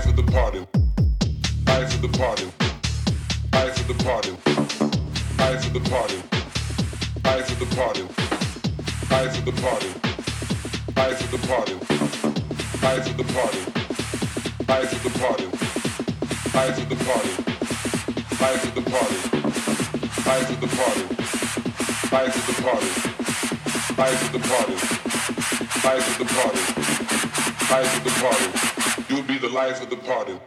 Life of the party. Life of the party. Life of the party. Life of the party. Life of the party. Life of the party. Life of the party. Life of the party. Life of the party. Life of the party. Life of the party. Life of the party. Life of the party. Life of the party. Life of the party. Life of the party. You'll be the life of the party.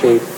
Shape.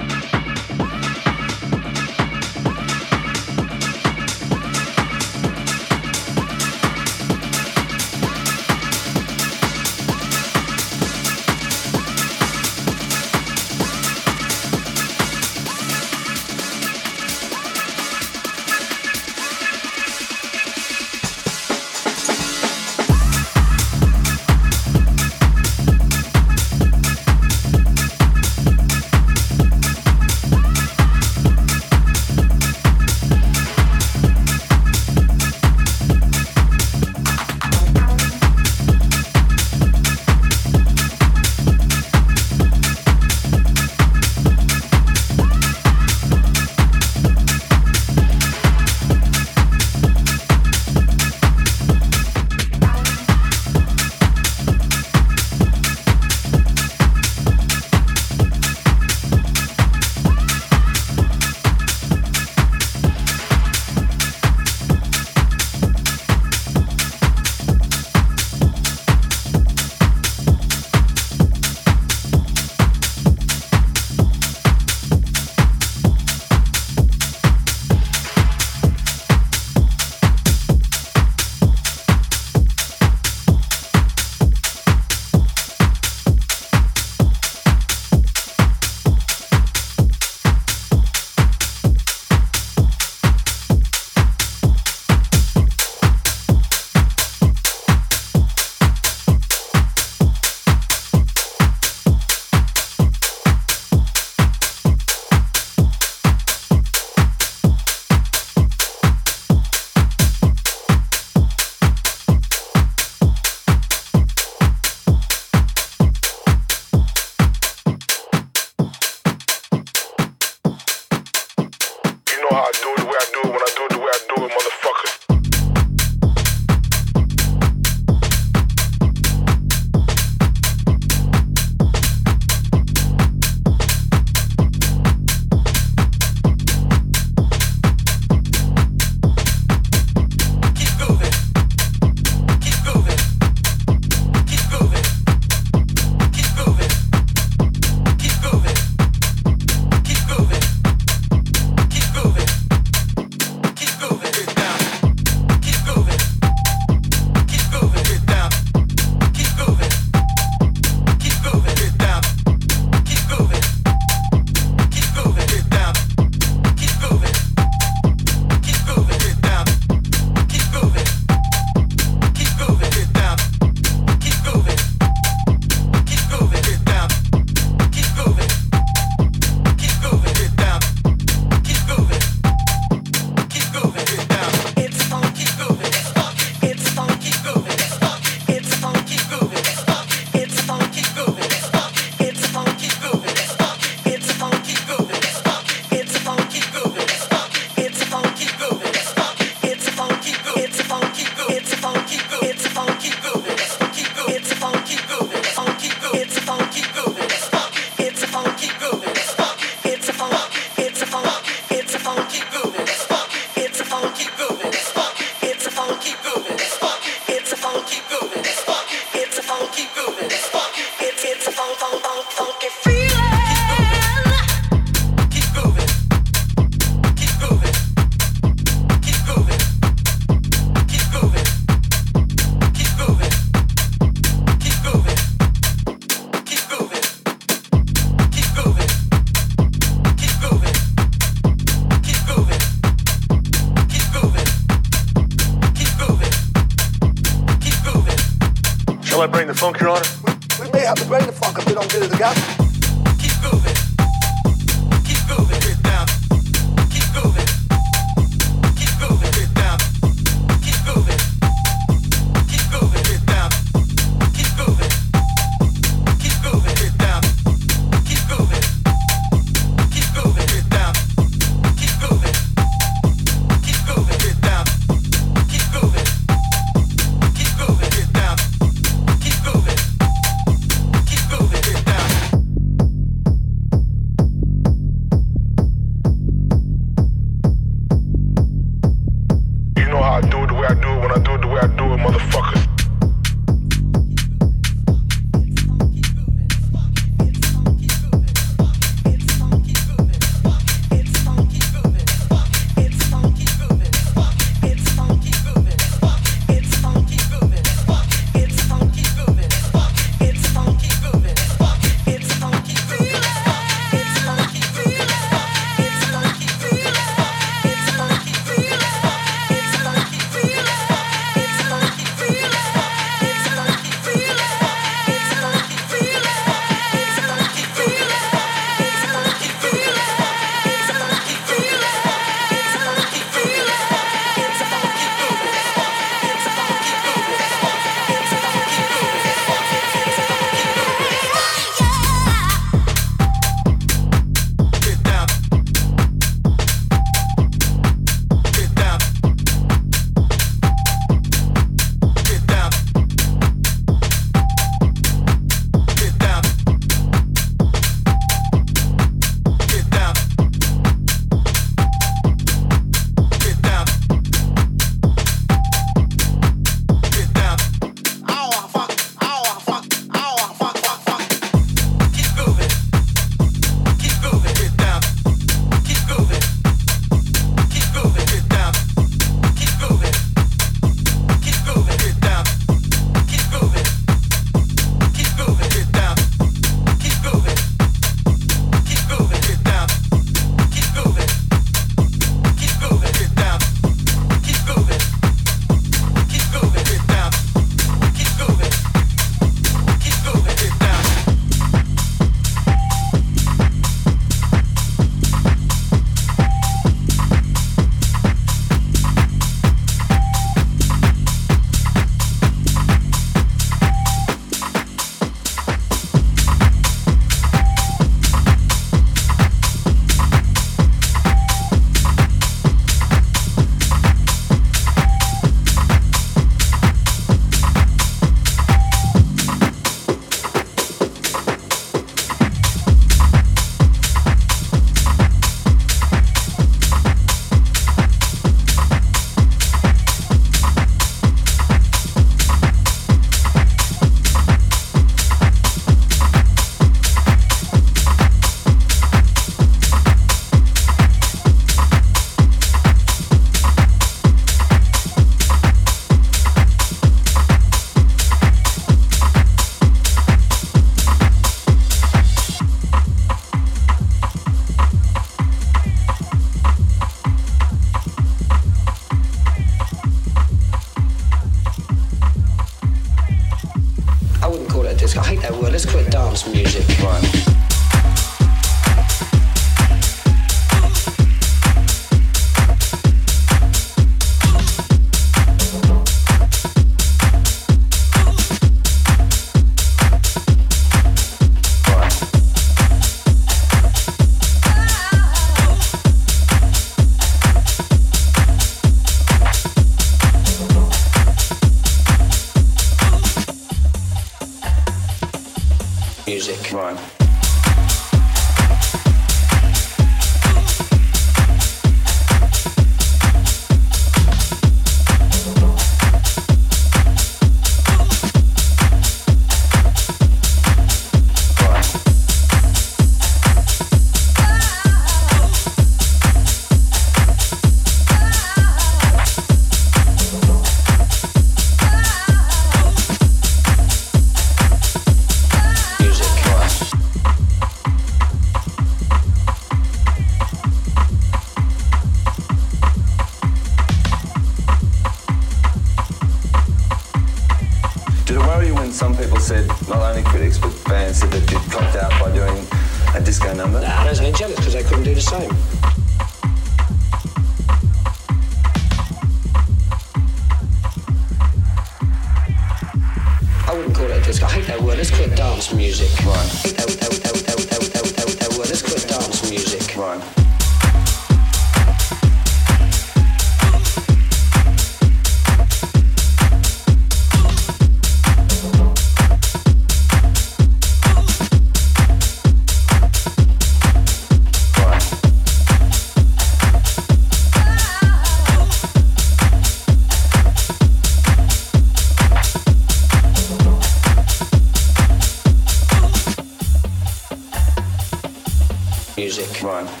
Right.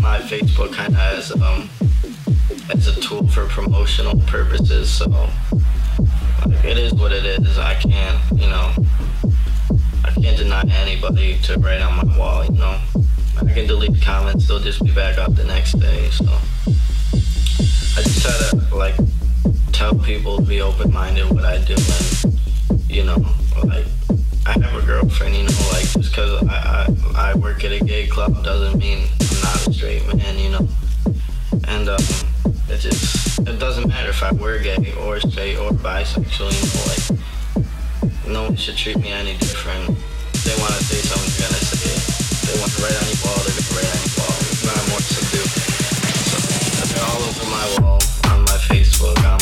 My Facebook kind of as um as a tool for promotional purposes. So like, it is what it is. I can't, you know, I can't deny anybody to write on my wall. You know. I can delete comments, they'll just be back up the next day. So I just try to like tell people to be open minded what I do and you know, like I have a girlfriend, you know, like just cause I, I, I work at a gay club doesn't mean not a straight man, you know. And um it just it doesn't matter if I were gay or straight or bisexual, you know, like no one should treat me any different. If they wanna say something, they're gonna say it. They want to write on your wall, they're gonna write on your wall. It's not more to. So they're all over my wall, on my Facebook, on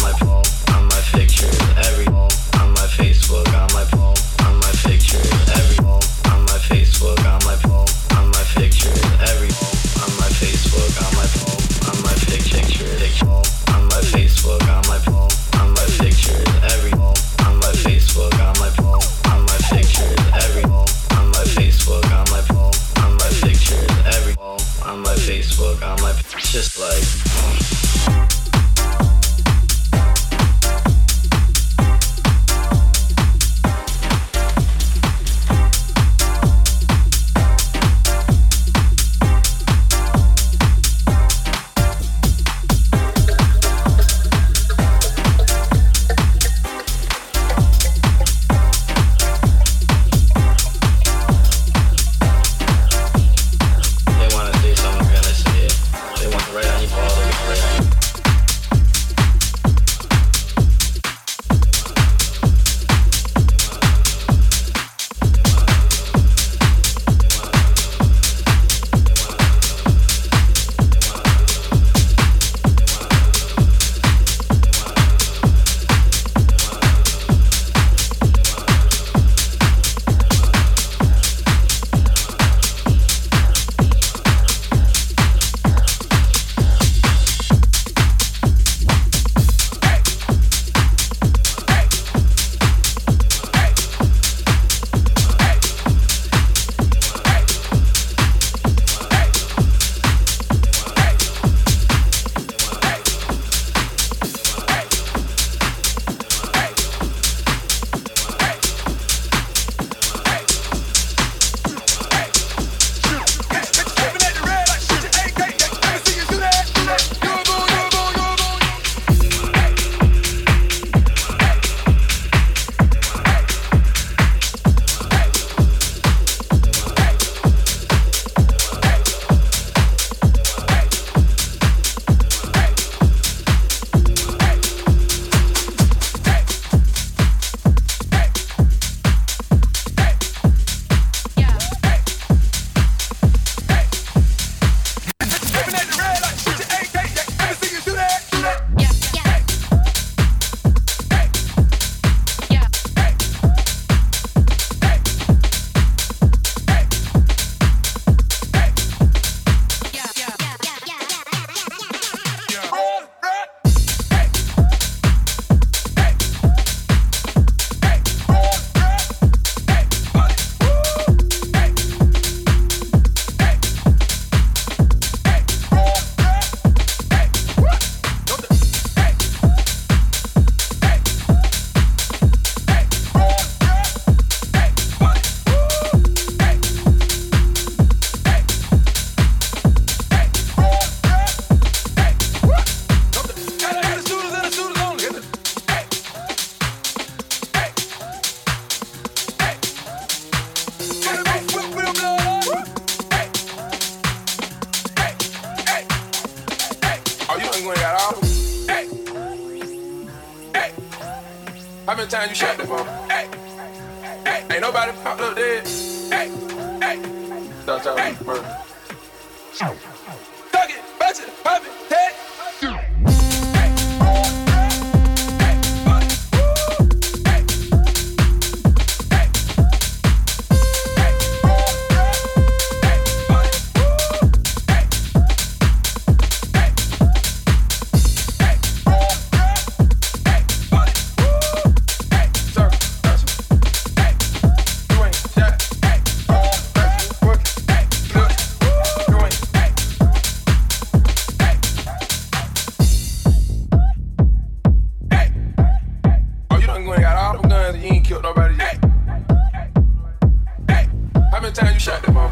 shot off?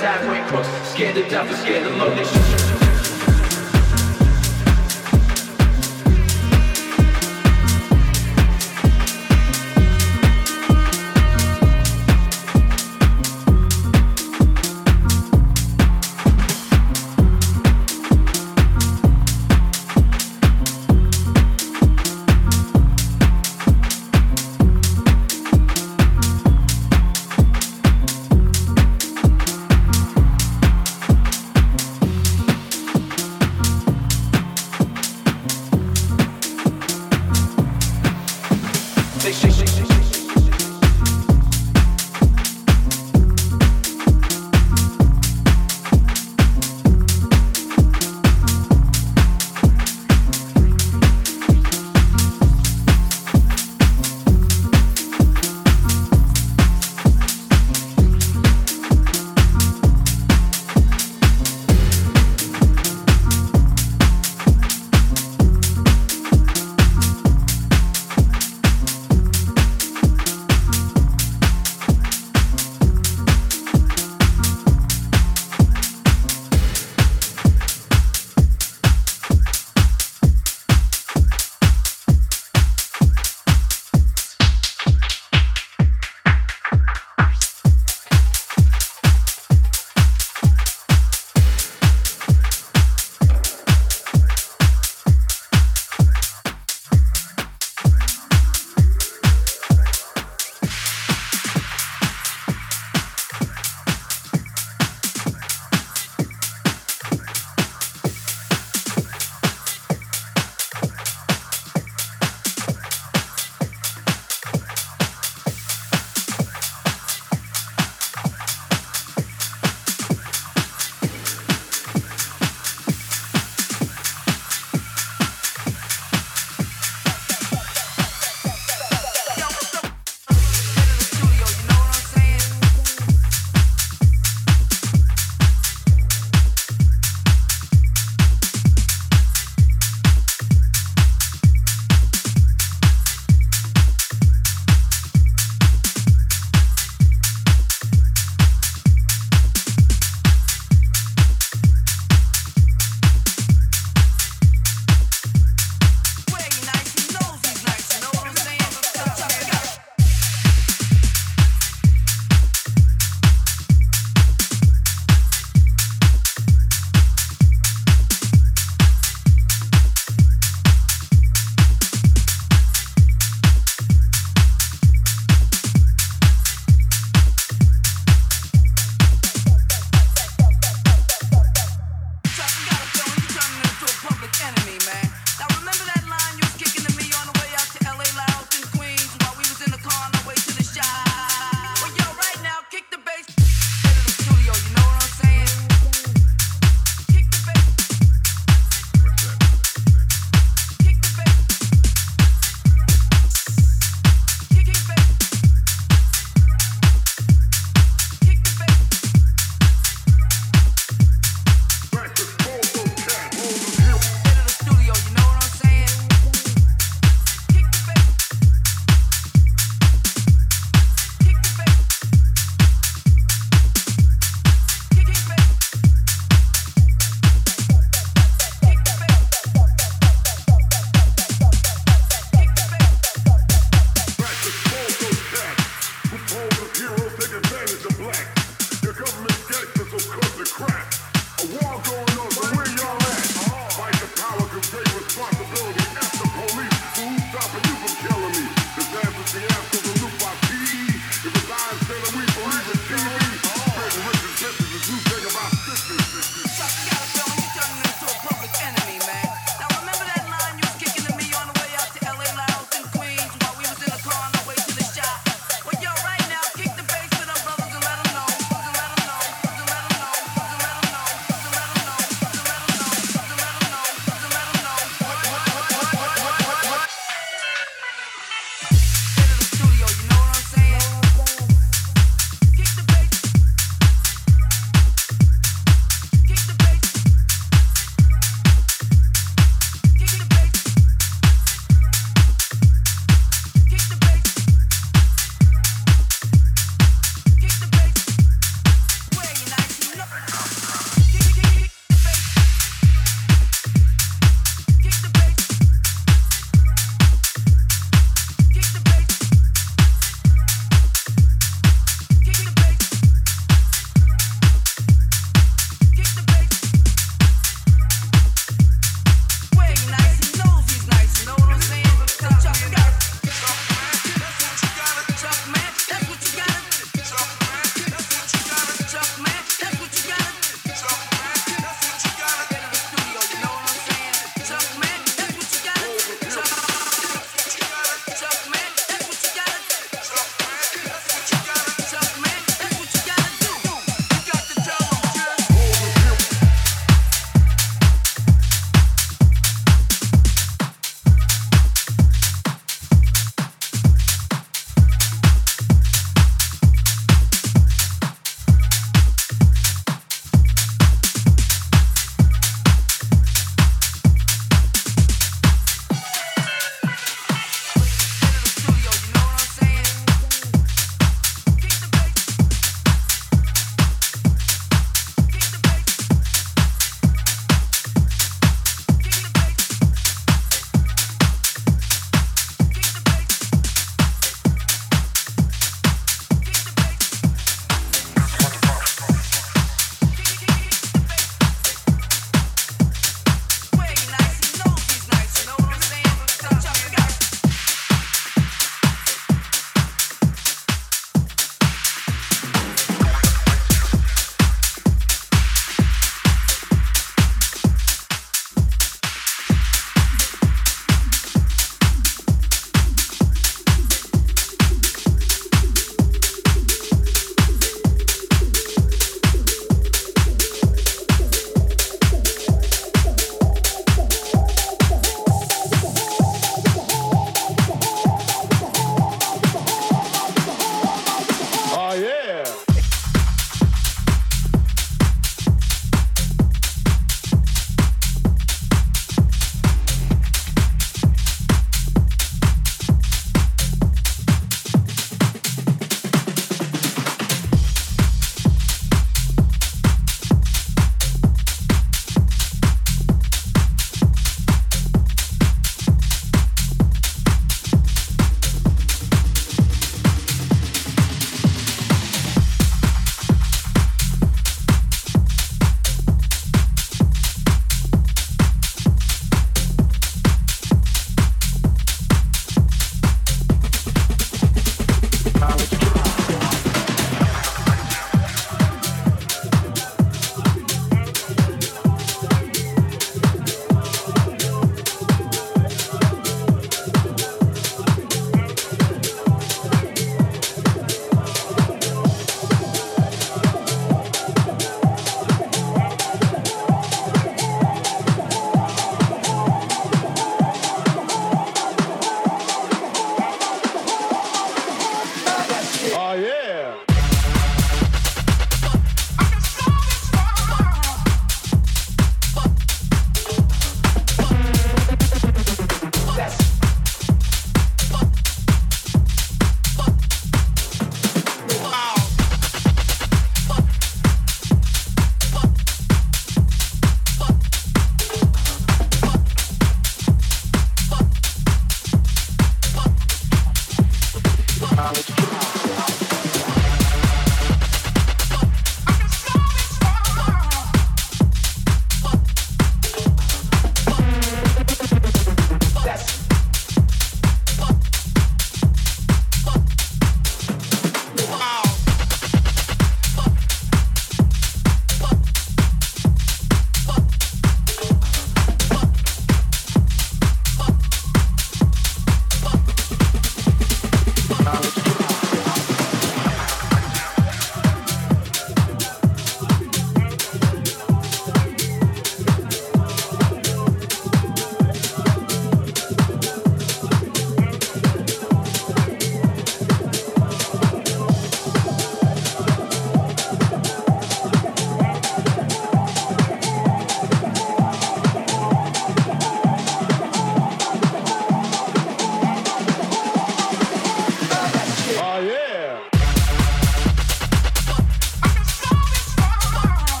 sideways cross. Scared to death, scared to low. They shoot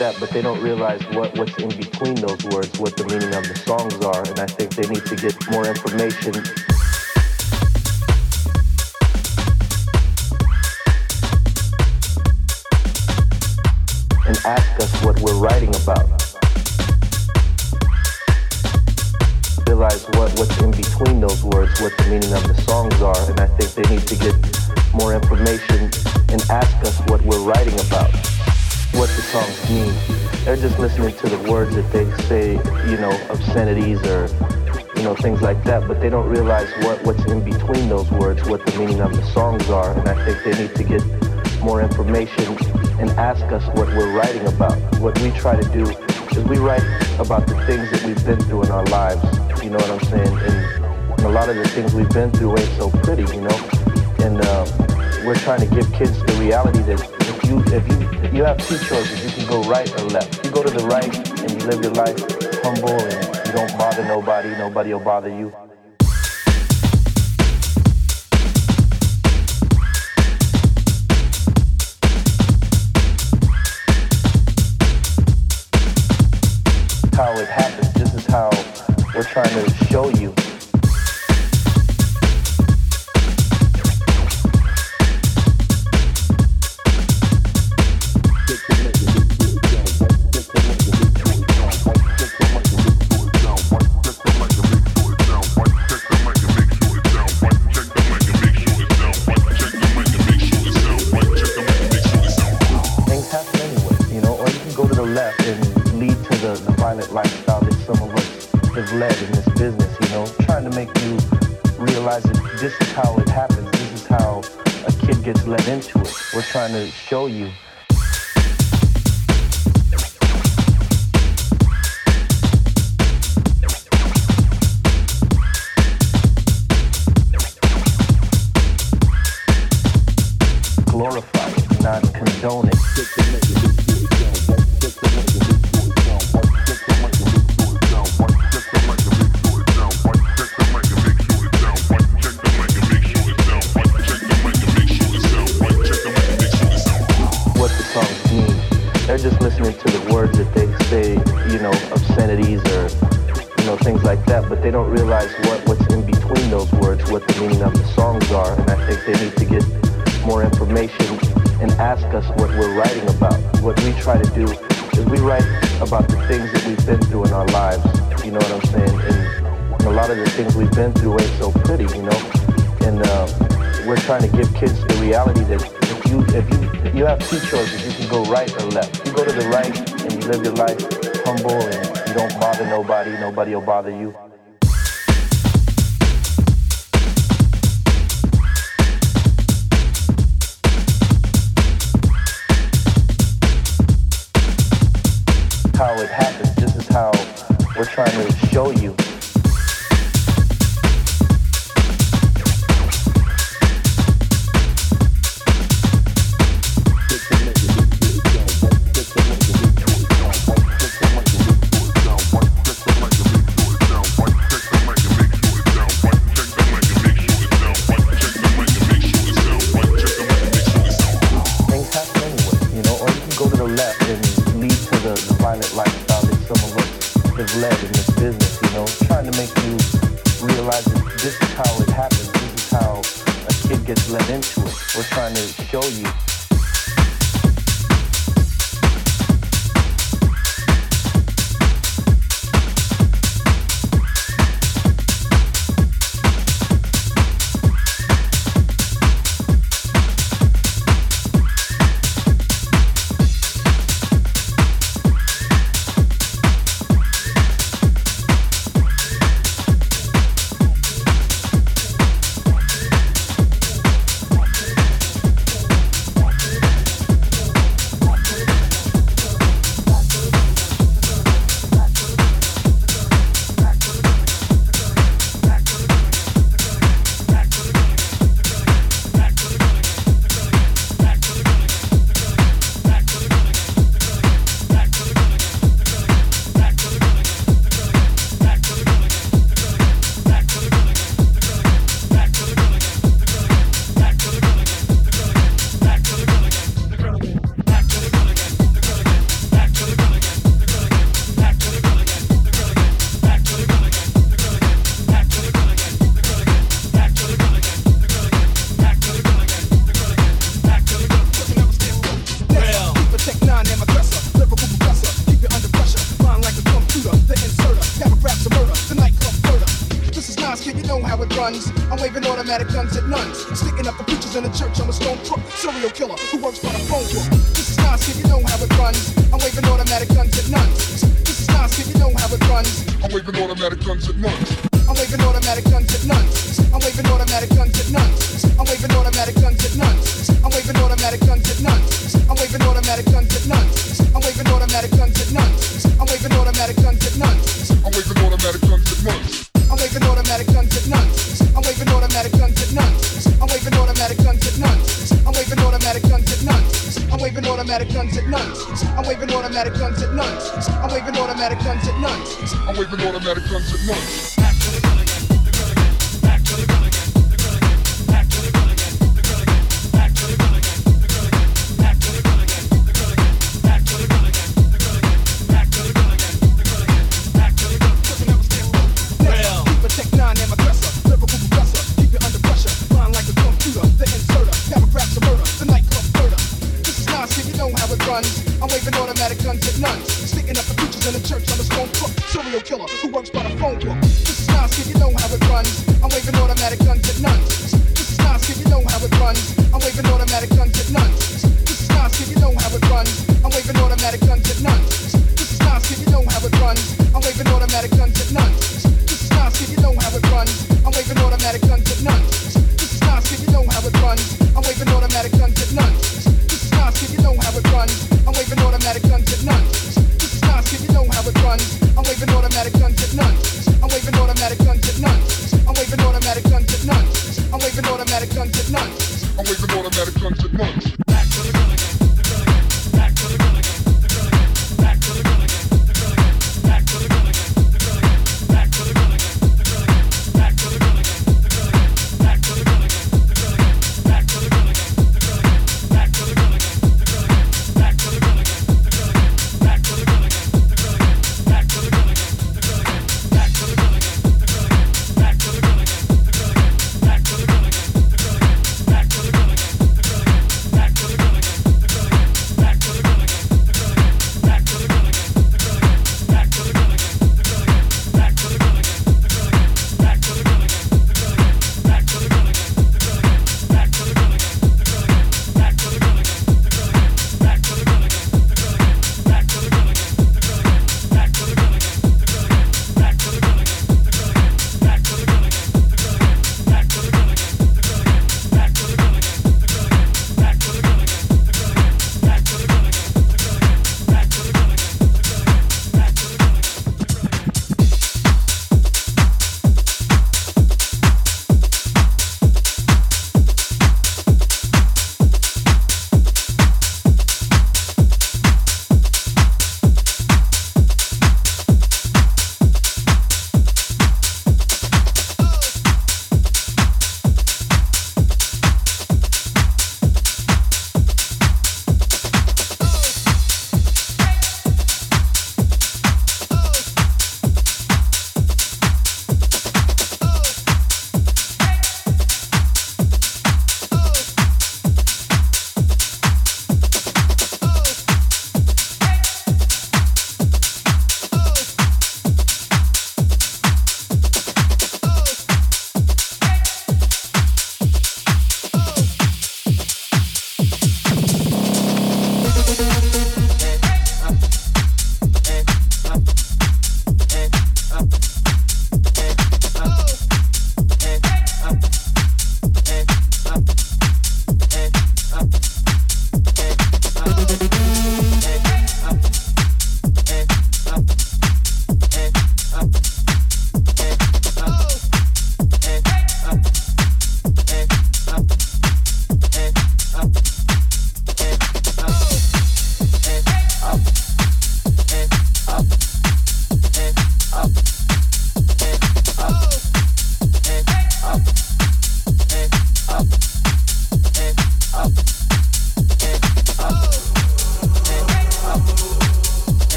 that, but they don't realize what, what's in between those words, what the meaning of the songs are, and I think they need to get more information and ask us what we're writing about. Realize what, what's in between those words, what the meaning of the songs are, and I think they need to get more information and ask us what we're writing about, what the songs mean. They're just listening to the words that they say, you know, obscenities or, you know, things like that, but they don't realize what, what's in between those words, what the meaning of the songs are, and I think they need to get more information and ask us what we're writing about. What we try to do is we write about the things that we've been through in our lives, you know what I'm saying? And, and a lot of the things we've been through ain't so pretty, you know? And uh, we're trying to give kids the reality that if you if you you have two choices, you can go right or left. You go to the right and you live your life humble and you don't bother nobody, nobody will bother you. how it happens. This is how we're trying to automatic guns at nuns. Sticking up the preachers in the church, I'm a stone crook, serial killer who works for the phone book. This is not nonsense, you know how it runs. I'm waving automatic guns at nuns. This is not nonsense, you know how it runs. I'm waving automatic guns at nuns.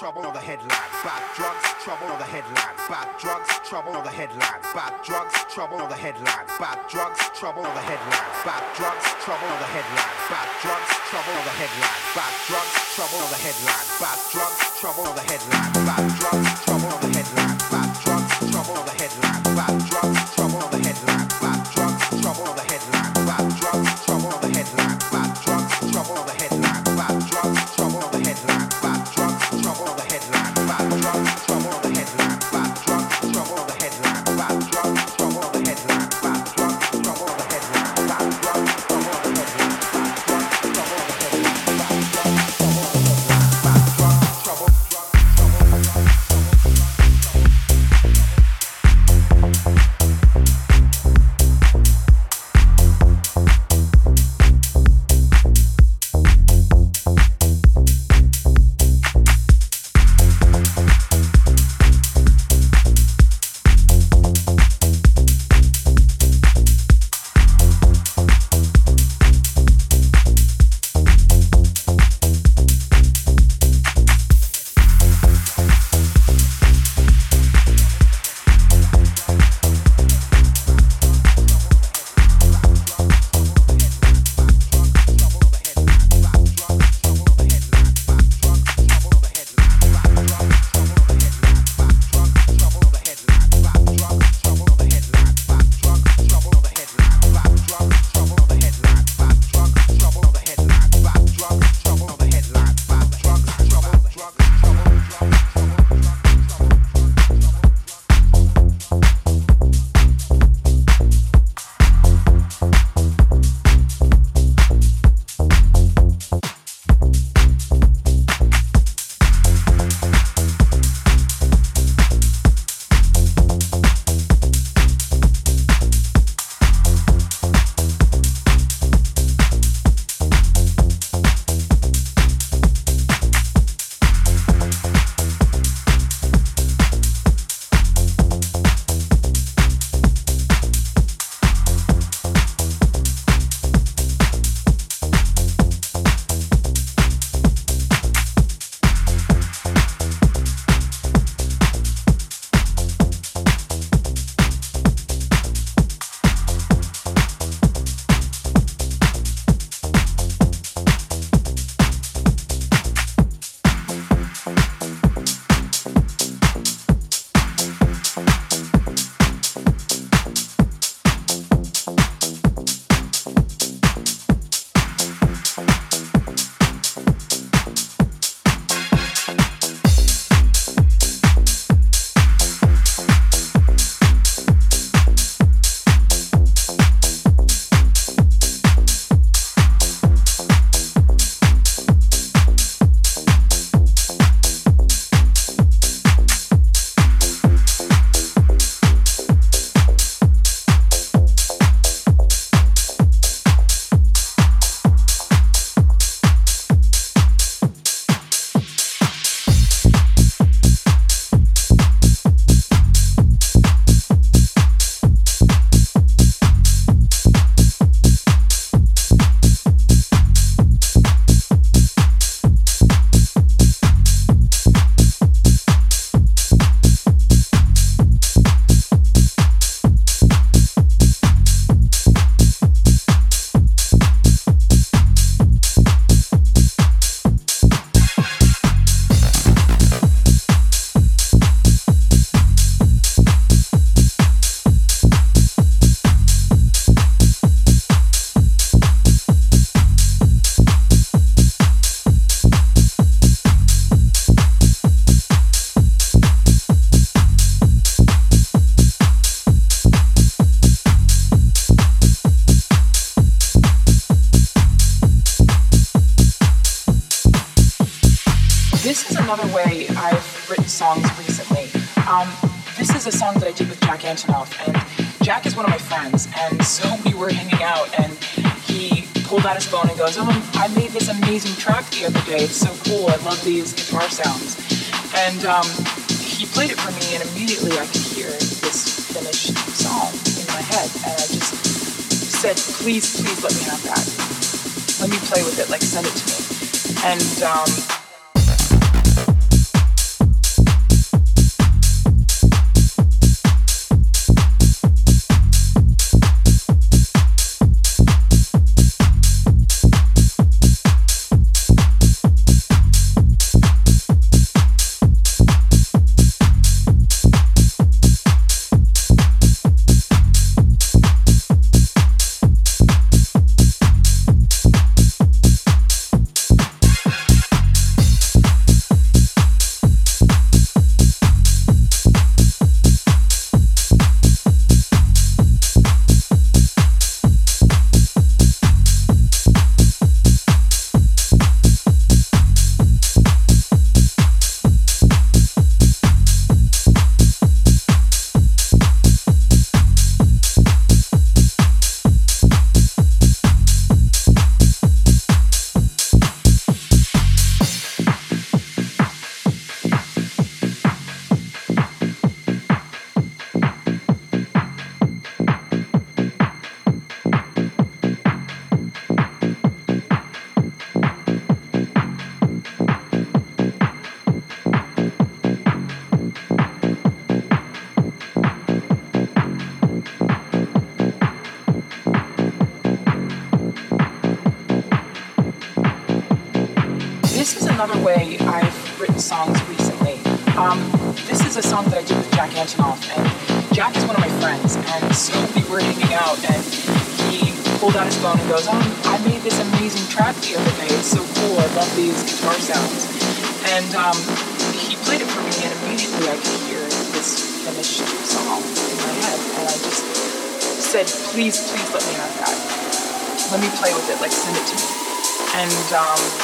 Trouble another way I've written songs recently. Um, this is a song that I did with Jack Antonoff, and Jack is one of my friends, and so we were hanging out, and he pulled out his phone and goes, "Oh, I made this amazing track the other day. It's so cool. I love these guitar sounds." And um, he played it for me, and immediately I could hear this finished song in my head, and I just said, "Please, please let me have that. Let me play with it. Like, send it to me." And um, um,